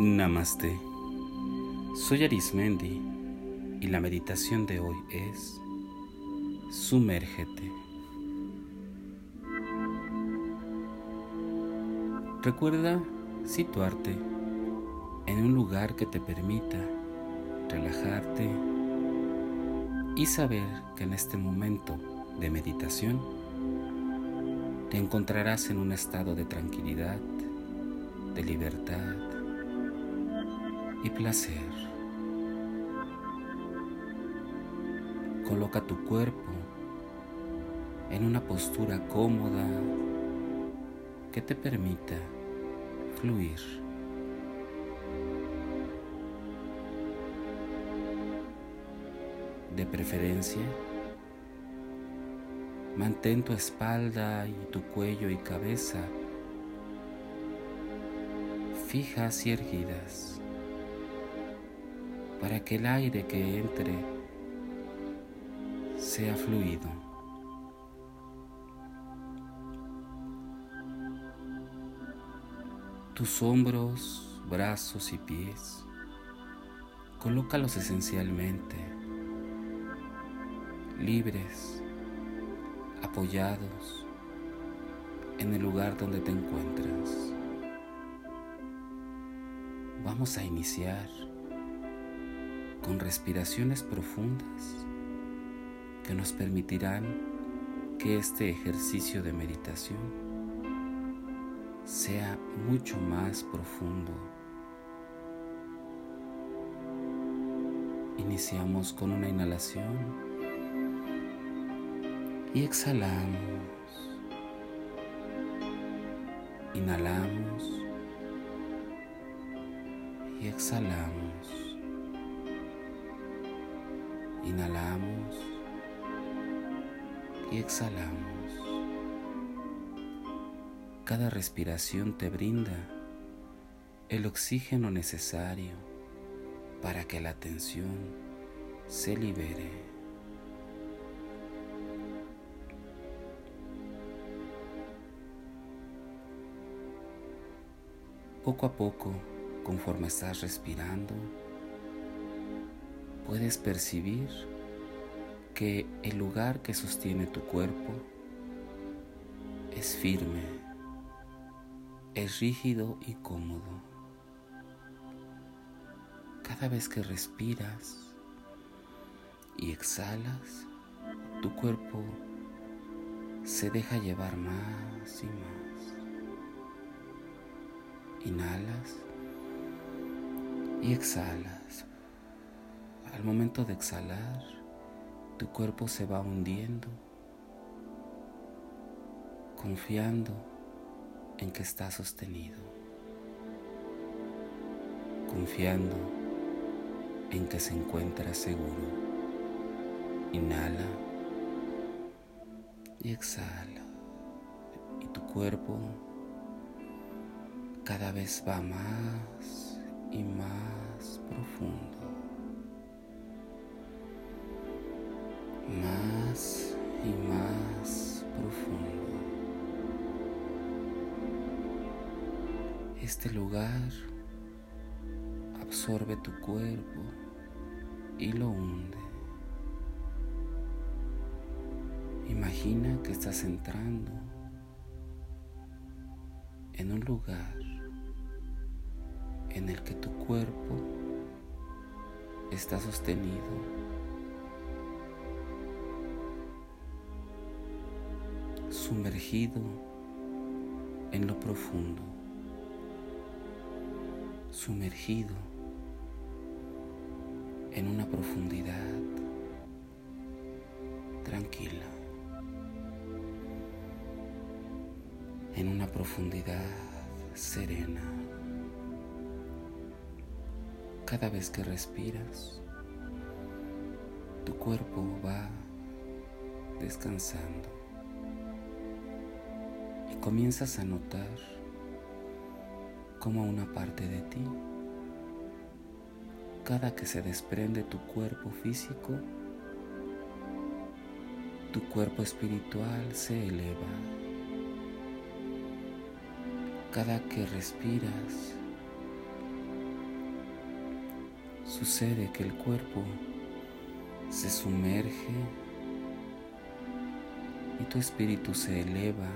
Namaste. Soy Arismendi y la meditación de hoy es Sumérgete. Recuerda situarte en un lugar que te permita relajarte y saber que en este momento de meditación te encontrarás en un estado de tranquilidad, de libertad y placer. Coloca tu cuerpo en una postura cómoda que te permita fluir. De preferencia, mantén tu espalda y tu cuello y cabeza fijas y erguidas para que el aire que entre sea fluido. Tus hombros, brazos y pies, colócalos esencialmente libres, apoyados en el lugar donde te encuentras. Vamos a iniciar con respiraciones profundas que nos permitirán que este ejercicio de meditación sea mucho más profundo. Iniciamos con una inhalación y exhalamos. Inhalamos y exhalamos. Inhalamos y exhalamos. Cada respiración te brinda el oxígeno necesario para que la tensión se libere. Poco a poco, conforme estás respirando, puedes percibir que el lugar que sostiene tu cuerpo es firme, es rígido y cómodo. Cada vez que respiras y exhalas, tu cuerpo se deja llevar más y más. Inhalas y exhalas. Al momento de exhalar, tu cuerpo se va hundiendo, confiando en que está sostenido, confiando en que se encuentra seguro. Inhala y exhala. Y tu cuerpo cada vez va más y más profundo. Más y más profundo. Este lugar absorbe tu cuerpo y lo hunde. Imagina que estás entrando en un lugar en el que tu cuerpo está sostenido sumergido en lo profundo, sumergido en una profundidad tranquila, en una profundidad serena. Cada vez que respiras, tu cuerpo va descansando comienzas a notar como una parte de ti, cada que se desprende tu cuerpo físico, tu cuerpo espiritual se eleva. Cada que respiras, sucede que el cuerpo se sumerge y tu espíritu se eleva,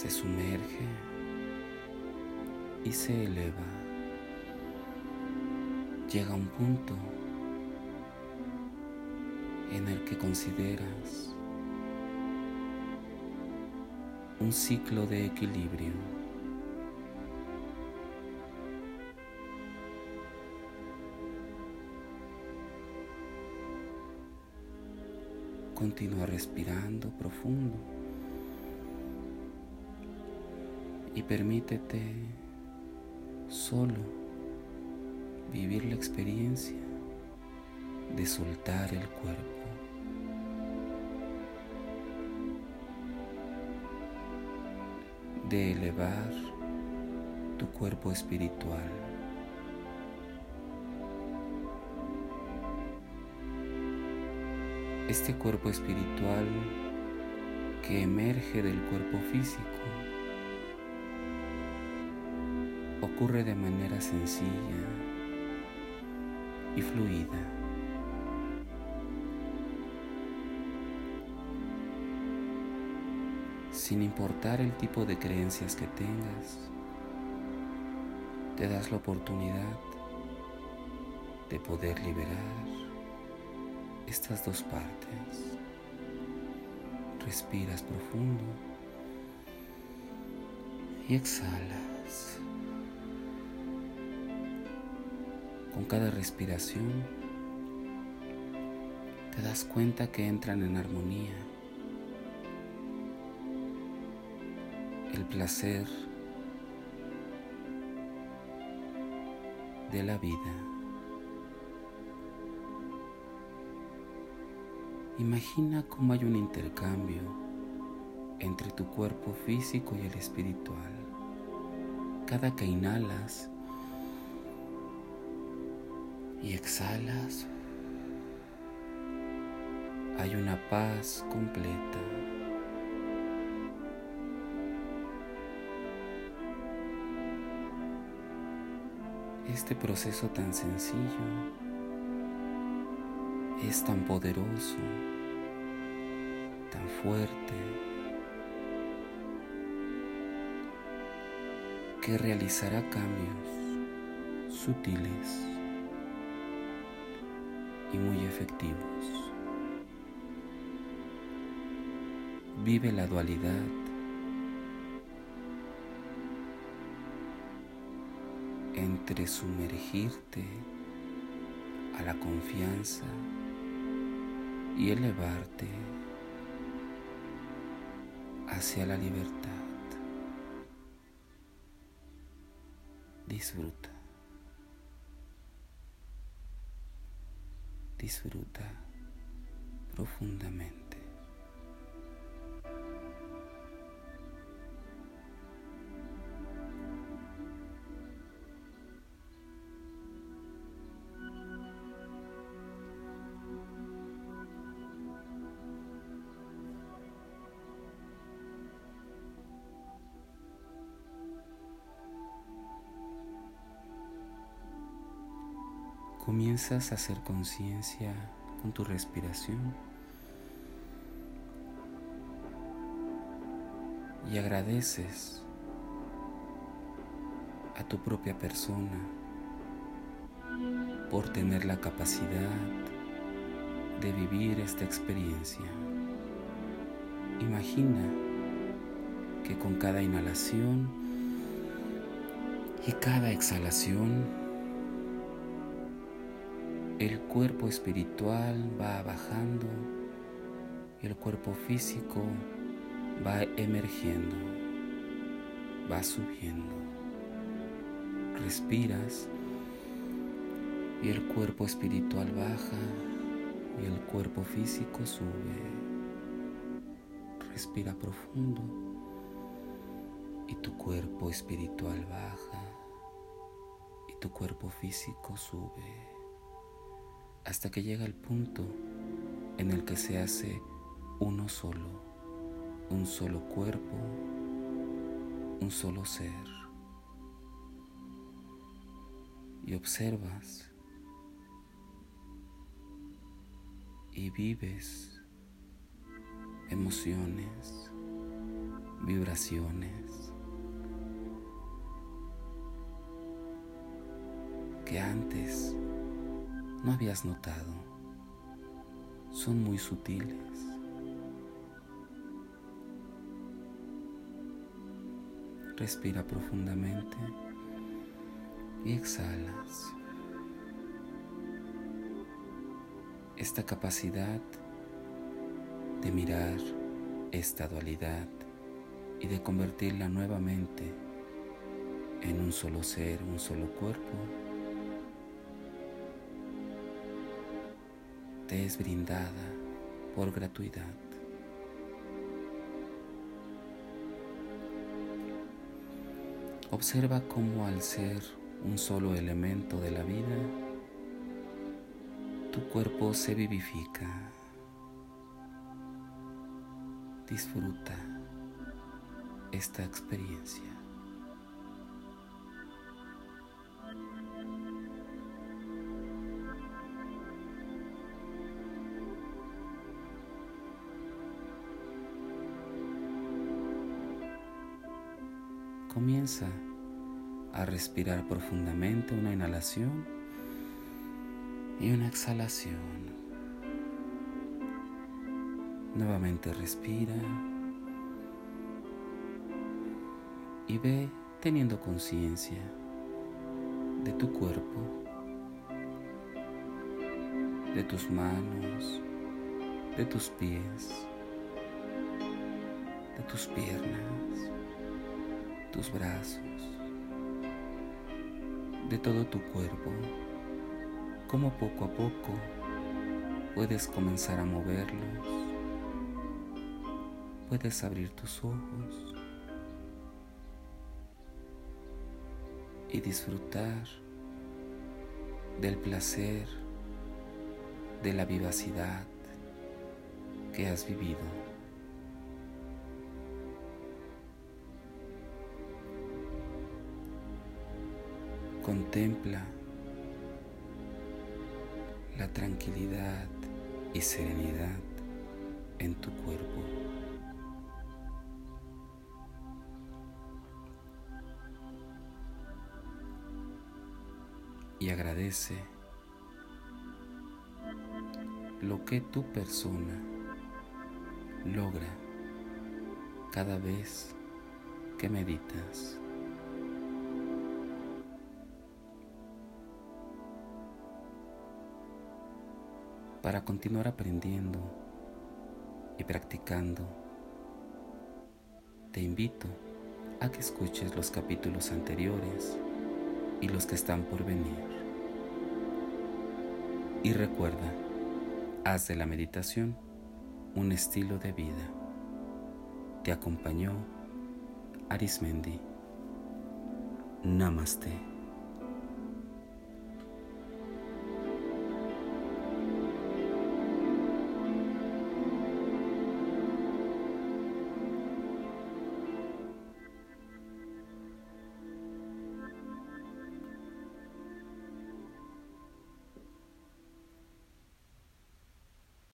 se sumerge y se eleva. Llega un punto en el que consideras un ciclo de equilibrio. Continúa respirando profundo y permítete solo vivir la experiencia de soltar el cuerpo. de elevar tu cuerpo espiritual. Este cuerpo espiritual que emerge del cuerpo físico ocurre de manera sencilla y fluida. sin importar el tipo de creencias que tengas, te das la oportunidad de poder liberar estas dos partes. Respiras profundo y exhalas. Con cada respiración te das cuenta que entran en armonía el placer de la vida. Imagina cómo hay un intercambio entre tu cuerpo físico y el espiritual. Cada que inhalas y exhalas, hay una paz completa. Este proceso tan sencillo es tan poderoso, tan fuerte, que realizará cambios sutiles y muy efectivos. Vive la dualidad entre sumergirte a la confianza y elevarte hacia la libertad. Disfruta. Disfruta profundamente. Comienzas a hacer conciencia con tu respiración y agradeces a tu propia persona por tener la capacidad de vivir esta experiencia. Imagina que con cada inhalación y cada exhalación el cuerpo espiritual va bajando y el cuerpo físico va emergiendo, va subiendo. Respiras y el cuerpo espiritual baja y el cuerpo físico sube. Respira profundo y tu cuerpo espiritual baja y tu cuerpo físico sube hasta que llega el punto en el que se hace uno solo, un solo cuerpo, un solo ser. y observas y vives emociones, vibraciones que antes no habías notado. Son muy sutiles. Respira profundamente y exhalas. Esta capacidad de mirar esta dualidad y de convertirla nuevamente en un solo ser, un solo cuerpo, te es brindada por gratuidad. Observa cómo al ser un solo elemento de la vida, tu cuerpo se vivifica. Disfruta esta experiencia. Comienza a respirar profundamente una inhalación y una exhalación. Nuevamente respira y ve teniendo conciencia de tu cuerpo, de tus manos, de tus pies, de tus piernas, tus brazos de todo tu cuerpo, como poco a poco puedes comenzar a moverlos, puedes abrir tus ojos y disfrutar del placer, de la vivacidad que has vivido. Contempla la tranquilidad y serenidad en tu cuerpo. Y agradece lo que tu persona logra cada vez que meditas. Para continuar aprendiendo y practicando, te invito a que escuches los capítulos anteriores y los que están por venir. Y recuerda, haz de la meditación un estilo de vida. Te acompañó Arismendi. Namaste.